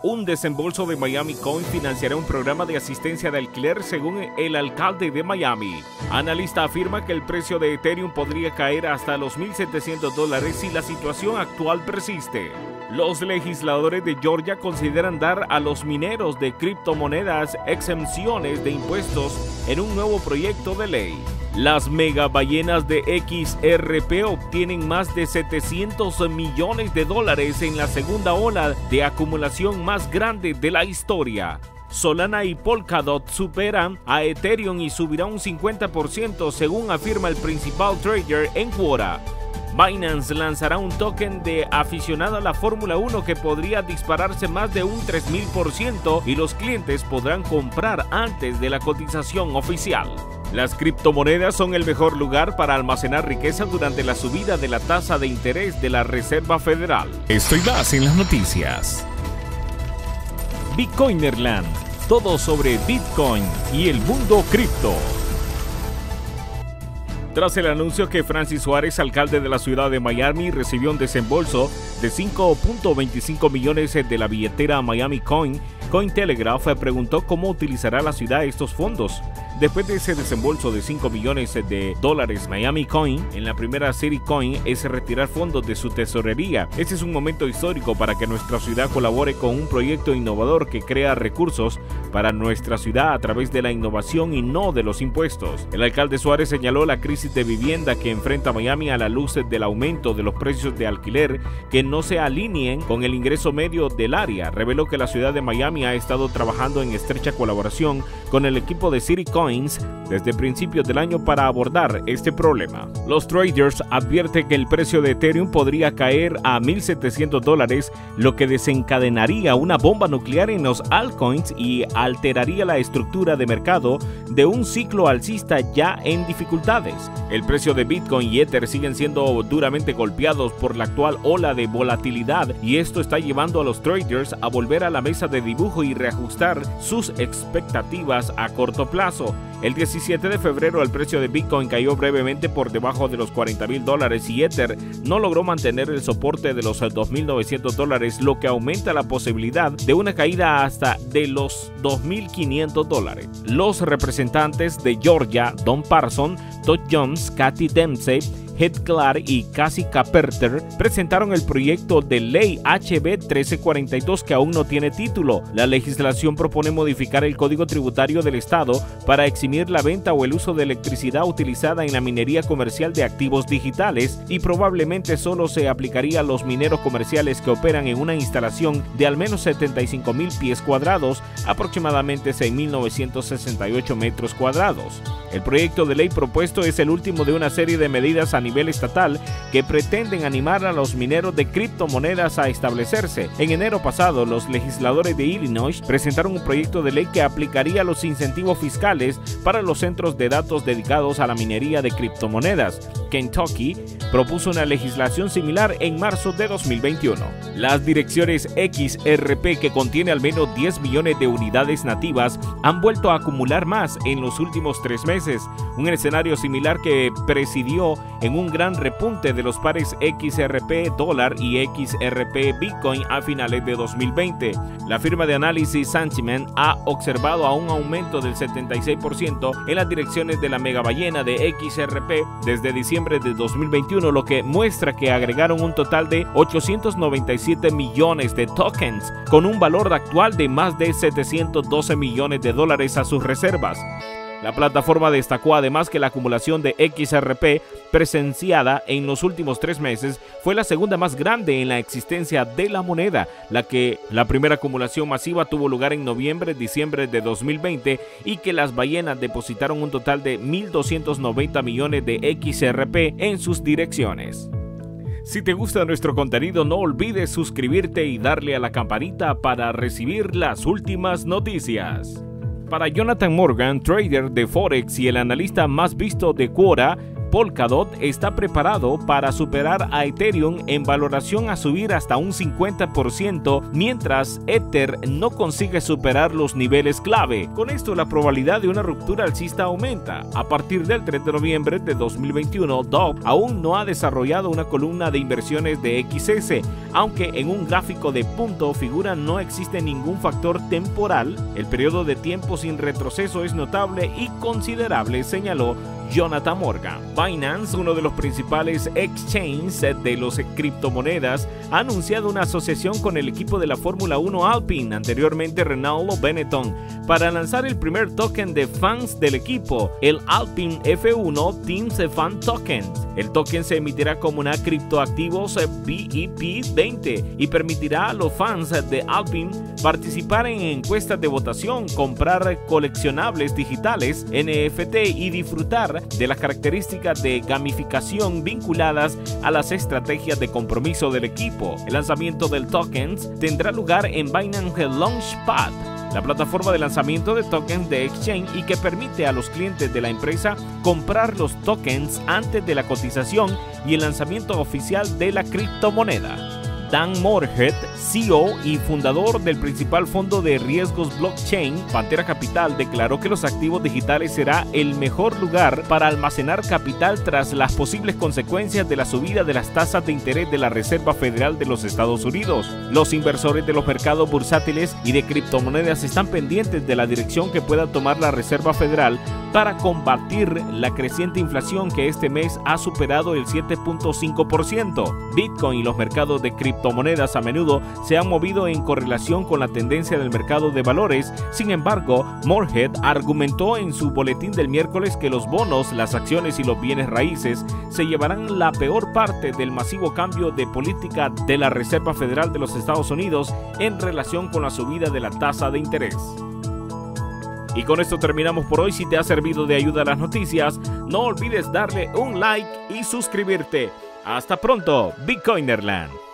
Un desembolso de Miami Coin financiará un programa de asistencia de alquiler según el alcalde de Miami. Analista afirma que el precio de Ethereum podría caer hasta los 1.700 dólares si la situación actual persiste. Los legisladores de Georgia consideran dar a los mineros de criptomonedas exenciones de impuestos en un nuevo proyecto de ley. Las megaballenas de XRP obtienen más de 700 millones de dólares en la segunda ola de acumulación más grande de la historia. Solana y Polkadot superan a Ethereum y subirá un 50% según afirma el principal trader en Quora. Binance lanzará un token de aficionado a la Fórmula 1 que podría dispararse más de un 3000% y los clientes podrán comprar antes de la cotización oficial. Las criptomonedas son el mejor lugar para almacenar riqueza durante la subida de la tasa de interés de la Reserva Federal. Estoy más en las noticias. Bitcoinerland, todo sobre Bitcoin y el mundo cripto. Tras el anuncio que Francis Suárez, alcalde de la ciudad de Miami, recibió un desembolso de 5.25 millones de la billetera Miami Coin, Cointelegraph preguntó cómo utilizará la ciudad estos fondos. Después de ese desembolso de 5 millones de dólares, Miami Coin en la primera City Coin es retirar fondos de su tesorería. Este es un momento histórico para que nuestra ciudad colabore con un proyecto innovador que crea recursos para nuestra ciudad a través de la innovación y no de los impuestos. El alcalde Suárez señaló la crisis de vivienda que enfrenta Miami a la luz del aumento de los precios de alquiler que no se alineen con el ingreso medio del área. Reveló que la ciudad de Miami ha estado trabajando en estrecha colaboración con el equipo de City Coin desde principios del año para abordar este problema. Los traders advierten que el precio de Ethereum podría caer a 1.700 dólares, lo que desencadenaría una bomba nuclear en los altcoins y alteraría la estructura de mercado de un ciclo alcista ya en dificultades. El precio de Bitcoin y Ether siguen siendo duramente golpeados por la actual ola de volatilidad y esto está llevando a los traders a volver a la mesa de dibujo y reajustar sus expectativas a corto plazo. El 17 de febrero el precio de Bitcoin cayó brevemente por debajo de los 40 mil dólares y Ether no logró mantener el soporte de los 2.900 dólares, lo que aumenta la posibilidad de una caída hasta de los 2.500 dólares. Los representantes de Georgia, Don Parson, Todd Jones, Kathy Dempsey, Head Clark y Cassie Caperter presentaron el proyecto de ley HB 1342 que aún no tiene título. La legislación propone modificar el Código Tributario del Estado para eximir la venta o el uso de electricidad utilizada en la minería comercial de activos digitales y probablemente solo se aplicaría a los mineros comerciales que operan en una instalación de al menos 75 mil pies cuadrados, aproximadamente 6.968 metros cuadrados. El proyecto de ley propuesto es el último de una serie de medidas a estatal que pretenden animar a los mineros de criptomonedas a establecerse. En enero pasado, los legisladores de Illinois presentaron un proyecto de ley que aplicaría los incentivos fiscales para los centros de datos dedicados a la minería de criptomonedas. Kentucky propuso una legislación similar en marzo de 2021. Las direcciones XRP, que contiene al menos 10 millones de unidades nativas, han vuelto a acumular más en los últimos tres meses, un escenario similar que presidió en un gran repunte de los pares XRP dólar y XRP Bitcoin a finales de 2020. La firma de análisis Sentiment ha observado a un aumento del 76% en las direcciones de la megaballena de XRP desde diciembre de 2021, lo que muestra que agregaron un total de 897 millones de tokens, con un valor actual de más de 712 millones de dólares a sus reservas. La plataforma destacó además que la acumulación de XRP presenciada en los últimos tres meses fue la segunda más grande en la existencia de la moneda, la que la primera acumulación masiva tuvo lugar en noviembre-diciembre de 2020 y que las ballenas depositaron un total de 1.290 millones de XRP en sus direcciones. Si te gusta nuestro contenido no olvides suscribirte y darle a la campanita para recibir las últimas noticias. Para Jonathan Morgan, trader de Forex y el analista más visto de Quora, Polkadot está preparado para superar a Ethereum en valoración a subir hasta un 50%, mientras Ether no consigue superar los niveles clave. Con esto la probabilidad de una ruptura alcista aumenta. A partir del 3 de noviembre de 2021, Dove aún no ha desarrollado una columna de inversiones de XS, aunque en un gráfico de punto figura no existe ningún factor temporal, el periodo de tiempo sin retroceso es notable y considerable, señaló Jonathan Morgan. Binance, uno de los principales exchanges de los criptomonedas, ha anunciado una asociación con el equipo de la Fórmula 1 Alpine, anteriormente Renault Benetton, para lanzar el primer token de fans del equipo, el Alpine F1 Teams Fan Token. El token se emitirá como una criptoactivos BEP20 y permitirá a los fans de Alpine participar en encuestas de votación, comprar coleccionables digitales, NFT y disfrutar de las características de gamificación vinculadas a las estrategias de compromiso del equipo. El lanzamiento del tokens tendrá lugar en Binance Launchpad, la plataforma de lanzamiento de tokens de exchange y que permite a los clientes de la empresa comprar los tokens antes de la cotización y el lanzamiento oficial de la criptomoneda. Dan Moorhead, CEO y fundador del principal fondo de riesgos blockchain, Pantera Capital, declaró que los activos digitales será el mejor lugar para almacenar capital tras las posibles consecuencias de la subida de las tasas de interés de la Reserva Federal de los Estados Unidos. Los inversores de los mercados bursátiles y de criptomonedas están pendientes de la dirección que pueda tomar la Reserva Federal para combatir la creciente inflación que este mes ha superado el 7.5%. Bitcoin y los mercados de criptomonedas a menudo se han movido en correlación con la tendencia del mercado de valores. Sin embargo, Morehead argumentó en su boletín del miércoles que los bonos, las acciones y los bienes raíces se llevarán la peor parte del masivo cambio de política de la Reserva Federal de los Estados Unidos en relación con la subida de la tasa de interés. Y con esto terminamos por hoy. Si te ha servido de ayuda las noticias, no olvides darle un like y suscribirte. Hasta pronto, Bitcoinerland.